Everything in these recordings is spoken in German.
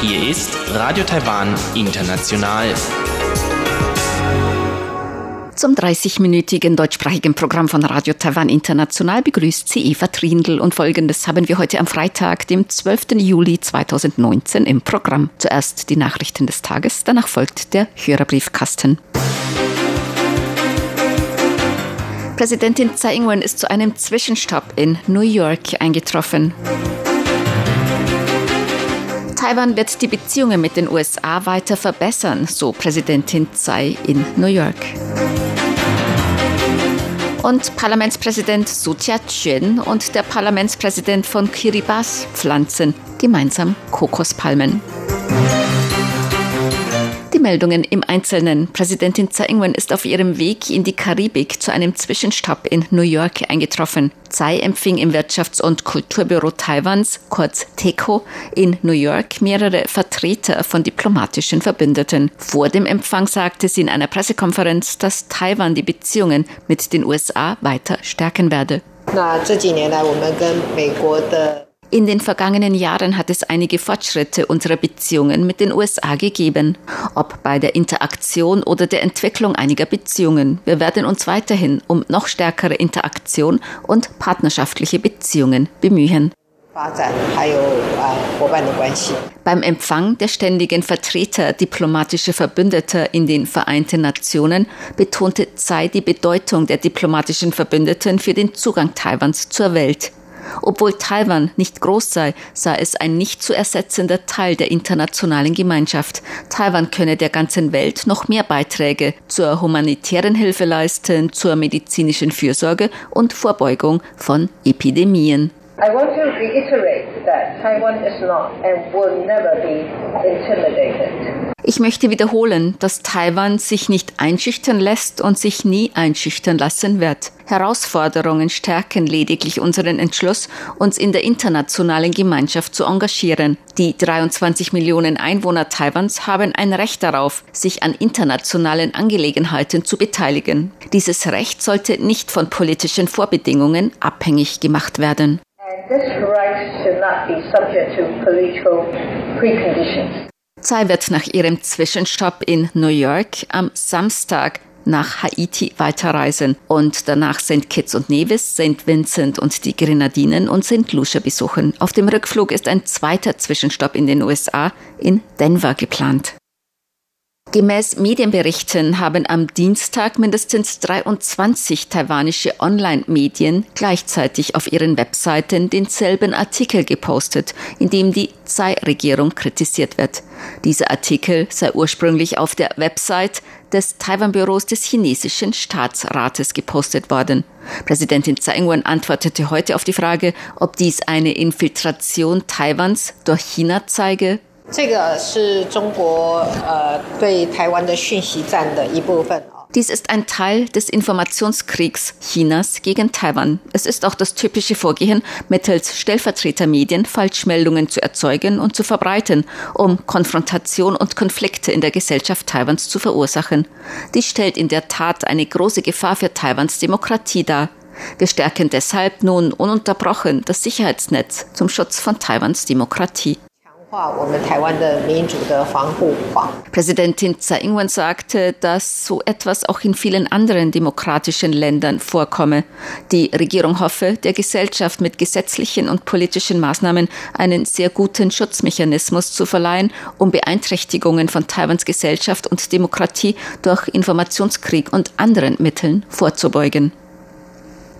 Hier ist Radio Taiwan International. Zum 30-minütigen deutschsprachigen Programm von Radio Taiwan International begrüßt sie Eva Trindl und folgendes haben wir heute am Freitag, dem 12. Juli 2019 im Programm. Zuerst die Nachrichten des Tages, danach folgt der Hörerbriefkasten. Präsidentin Tsai Ing-wen ist zu einem Zwischenstopp in New York eingetroffen. Taiwan wird die Beziehungen mit den USA weiter verbessern, so Präsidentin Tsai in New York. Und Parlamentspräsident Su Tia-chuen und der Parlamentspräsident von Kiribati pflanzen gemeinsam Kokospalmen. Meldungen im Einzelnen. Präsidentin Tsai Ing-wen ist auf ihrem Weg in die Karibik zu einem Zwischenstopp in New York eingetroffen. Tsai empfing im Wirtschafts- und Kulturbüro Taiwans, kurz TECO, in New York mehrere Vertreter von diplomatischen Verbündeten. Vor dem Empfang sagte sie in einer Pressekonferenz, dass Taiwan die Beziehungen mit den USA weiter stärken werde. In den vergangenen Jahren hat es einige Fortschritte unserer Beziehungen mit den USA gegeben, ob bei der Interaktion oder der Entwicklung einiger Beziehungen. Wir werden uns weiterhin um noch stärkere Interaktion und partnerschaftliche Beziehungen bemühen. Beim Empfang der ständigen Vertreter diplomatischer Verbündeter in den Vereinten Nationen betonte Tsai die Bedeutung der diplomatischen Verbündeten für den Zugang Taiwans zur Welt. Obwohl Taiwan nicht groß sei, sei es ein nicht zu ersetzender Teil der internationalen Gemeinschaft. Taiwan könne der ganzen Welt noch mehr Beiträge zur humanitären Hilfe leisten, zur medizinischen Fürsorge und Vorbeugung von Epidemien. I want to reiterate that Taiwan is not and will never be intimidated. Ich möchte wiederholen, dass Taiwan sich nicht einschüchtern lässt und sich nie einschüchtern lassen wird. Herausforderungen stärken lediglich unseren Entschluss, uns in der internationalen Gemeinschaft zu engagieren. Die 23 Millionen Einwohner Taiwans haben ein Recht darauf, sich an internationalen Angelegenheiten zu beteiligen. Dieses Recht sollte nicht von politischen Vorbedingungen abhängig gemacht werden. Tsai wird nach ihrem Zwischenstopp in New York am Samstag nach Haiti weiterreisen und danach St. Kitts und Nevis, St. Vincent und die Grenadinen und St. Lucia besuchen. Auf dem Rückflug ist ein zweiter Zwischenstopp in den USA in Denver geplant. Gemäß Medienberichten haben am Dienstag mindestens 23 taiwanische Online-Medien gleichzeitig auf ihren Webseiten denselben Artikel gepostet, in dem die Tsai-Regierung kritisiert wird. Dieser Artikel sei ursprünglich auf der Website des Taiwan-Büros des chinesischen Staatsrates gepostet worden. Präsidentin Tsai Ing-wen antwortete heute auf die Frage, ob dies eine Infiltration Taiwans durch China zeige 这个是中国呃对台湾的讯息战的一部分。Dies ist ein Teil des Informationskriegs Chinas gegen Taiwan. Es ist auch das typische Vorgehen, mittels Stellvertretermedien Falschmeldungen zu erzeugen und zu verbreiten, um Konfrontation und Konflikte in der Gesellschaft Taiwans zu verursachen. Dies stellt in der Tat eine große Gefahr für Taiwans Demokratie dar. Wir stärken deshalb nun ununterbrochen das Sicherheitsnetz zum Schutz von Taiwans Demokratie. Präsidentin Tsai Ing-wen sagte, dass so etwas auch in vielen anderen demokratischen Ländern vorkomme. Die Regierung hoffe, der Gesellschaft mit gesetzlichen und politischen Maßnahmen einen sehr guten Schutzmechanismus zu verleihen, um Beeinträchtigungen von Taiwans Gesellschaft und Demokratie durch Informationskrieg und anderen Mitteln vorzubeugen.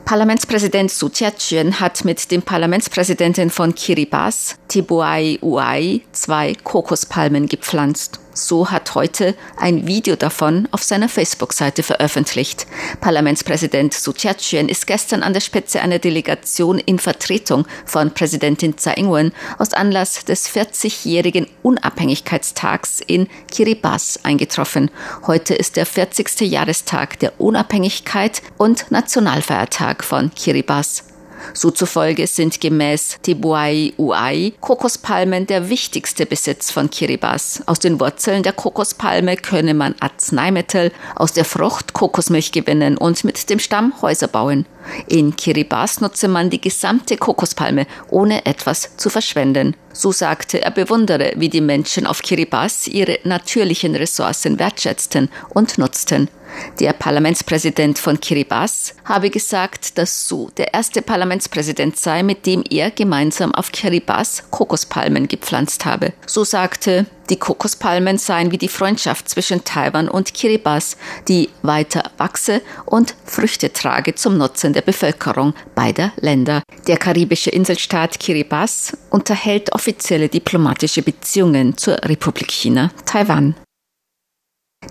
Parlamentspräsident Su Tia-chuen hat mit dem Parlamentspräsidenten von Kiribati, Tibuai Uai, zwei Kokospalmen gepflanzt. So hat heute ein Video davon auf seiner Facebook-Seite veröffentlicht. Parlamentspräsident Su Tia-chuen ist gestern an der Spitze einer Delegation in Vertretung von Präsidentin Tsai Ing-wen aus Anlass des 40-jährigen Unabhängigkeitstags in Kiribati eingetroffen. Heute ist der 40. Jahrestag der Unabhängigkeit und Nationalfeiertag von Kiribati. So zufolge sind gemäß Tibuai Uai Kokospalmen der wichtigste Besitz von Kiribati. Aus den Wurzeln der Kokospalme könne man Arzneimittel, aus der Frucht Kokosmilch gewinnen und mit dem Stamm Häuser bauen. In Kiribati nutze man die gesamte Kokospalme, ohne etwas zu verschwenden. So sagte er bewundere, wie die Menschen auf Kiribati ihre natürlichen Ressourcen wertschätzten und nutzten. Der Parlamentspräsident von Kiribati habe gesagt, dass Su der erste Parlamentspräsident sei, mit dem er gemeinsam auf Kiribati Kokospalmen gepflanzt habe. So sagte, die Kokospalmen seien wie die Freundschaft zwischen Taiwan und Kiribati, die weiter wachse und Früchte trage zum Nutzen der Bevölkerung beider Länder. Der karibische Inselstaat Kiribati unterhält offizielle diplomatische Beziehungen zur Republik China, Taiwan.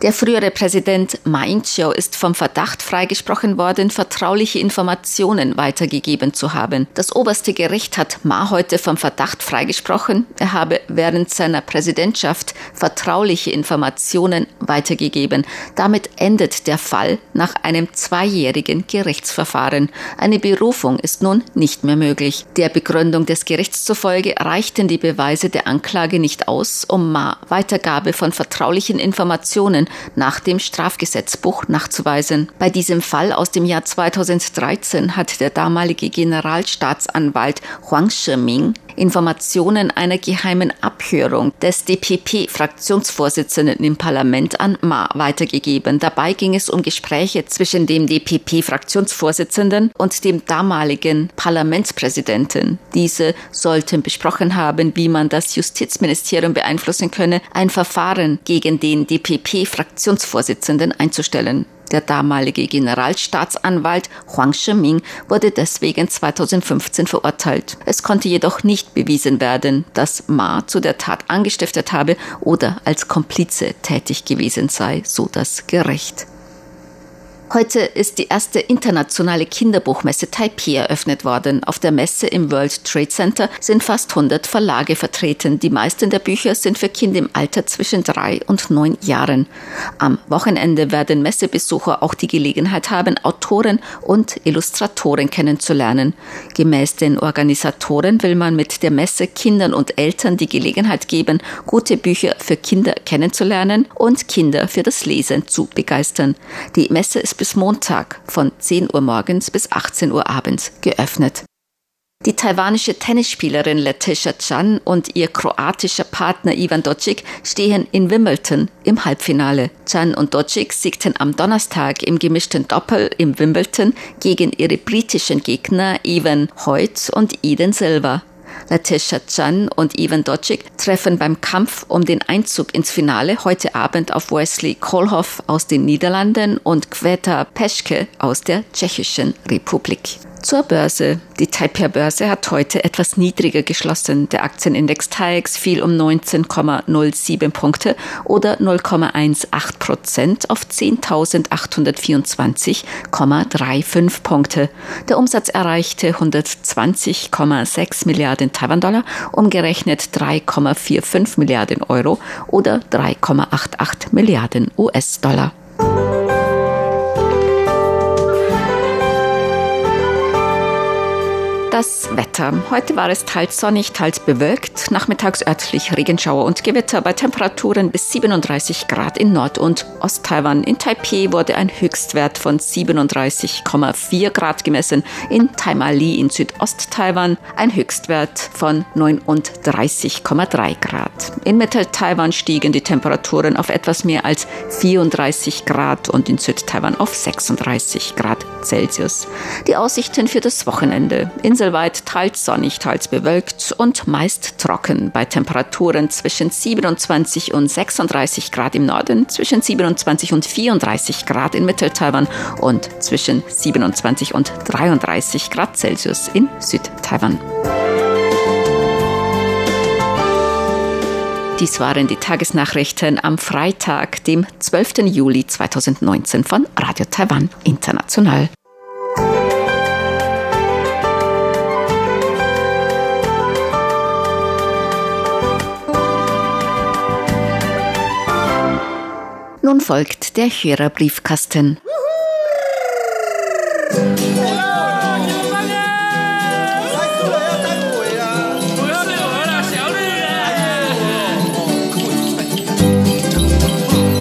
Der frühere Präsident Ma Ying-jeou ist vom Verdacht freigesprochen worden, vertrauliche Informationen weitergegeben zu haben. Das oberste Gericht hat Ma heute vom Verdacht freigesprochen, er habe während seiner Präsidentschaft vertrauliche Informationen weitergegeben. Damit endet der Fall nach einem zweijährigen Gerichtsverfahren. Eine Berufung ist nun nicht mehr möglich. Der Begründung des Gerichts zufolge reichten die Beweise der Anklage nicht aus, um Ma Weitergabe von vertraulichen Informationen Personen nach dem Strafgesetzbuch nachzuweisen. Bei diesem Fall aus dem Jahr 2013 hat der damalige Generalstaatsanwalt Huang Shiming Informationen einer geheimen Abhörung des DPP-Fraktionsvorsitzenden im Parlament an Ma weitergegeben. Dabei ging es um Gespräche zwischen dem DPP-Fraktionsvorsitzenden und dem damaligen Parlamentspräsidenten. Diese sollten besprochen haben, wie man das Justizministerium beeinflussen könne, ein Verfahren gegen den DPP Fraktionsvorsitzenden einzustellen. Der damalige Generalstaatsanwalt Huang Shiming wurde deswegen 2015 verurteilt. Es konnte jedoch nicht bewiesen werden, dass Ma zu der Tat angestiftet habe oder als Komplize tätig gewesen sei, so das Gericht. Heute ist die erste internationale Kinderbuchmesse Taipei eröffnet worden. Auf der Messe im World Trade Center sind fast 100 Verlage vertreten. Die meisten der Bücher sind für Kinder im Alter zwischen drei und neun Jahren. Am Wochenende werden Messebesucher auch die Gelegenheit haben, Autoren und Illustratoren kennenzulernen. Gemäß den Organisatoren will man mit der Messe Kindern und Eltern die Gelegenheit geben, gute Bücher für Kinder kennenzulernen und Kinder für das Lesen zu begeistern. Die Messe ist bis Montag von 10 Uhr morgens bis 18 Uhr abends geöffnet. Die taiwanische Tennisspielerin Letitia Chan und ihr kroatischer Partner Ivan Docic stehen in Wimbledon im Halbfinale. Chan und Docic siegten am Donnerstag im gemischten Doppel im Wimbledon gegen ihre britischen Gegner Ivan Hoyt und Eden Silva. Letitia Chan und Ivan Docic treffen beim Kampf um den Einzug ins Finale heute Abend auf Wesley Kohlhoff aus den Niederlanden und Kveta Peschke aus der Tschechischen Republik. Zur Börse. Die Taipei-Börse hat heute etwas niedriger geschlossen. Der Aktienindex TAIEX fiel um 19,07 Punkte oder 0,18 Prozent auf 10.824,35 Punkte. Der Umsatz erreichte 120,6 Milliarden Taiwan-Dollar, umgerechnet 3,45 Milliarden Euro oder 3,88 Milliarden US-Dollar. Das Wetter. Heute war es teils sonnig, teils bewölkt. Nachmittags örtlich Regenschauer und Gewitter bei Temperaturen bis 37 Grad in Nord- und Ost-Taiwan. In Taipei wurde ein Höchstwert von 37,4 Grad gemessen. In Taimali in Südost-Taiwan ein Höchstwert von 39,3 Grad. In Mittel-Taiwan stiegen die Temperaturen auf etwas mehr als 34 Grad und in Süd-Taiwan auf 36 Grad Celsius. Die Aussichten für das Wochenende. In inselweit teils sonnig, teils bewölkt und meist trocken bei Temperaturen zwischen 27 und 36 Grad im Norden, zwischen 27 und 34 Grad in Mittel-Taiwan und zwischen 27 und 33 Grad Celsius in Süd-Taiwan. Dies waren die Tagesnachrichten am Freitag, dem 12. Juli 2019 von Radio Taiwan International. Nun folgt der Hörerbriefkasten. Juhu!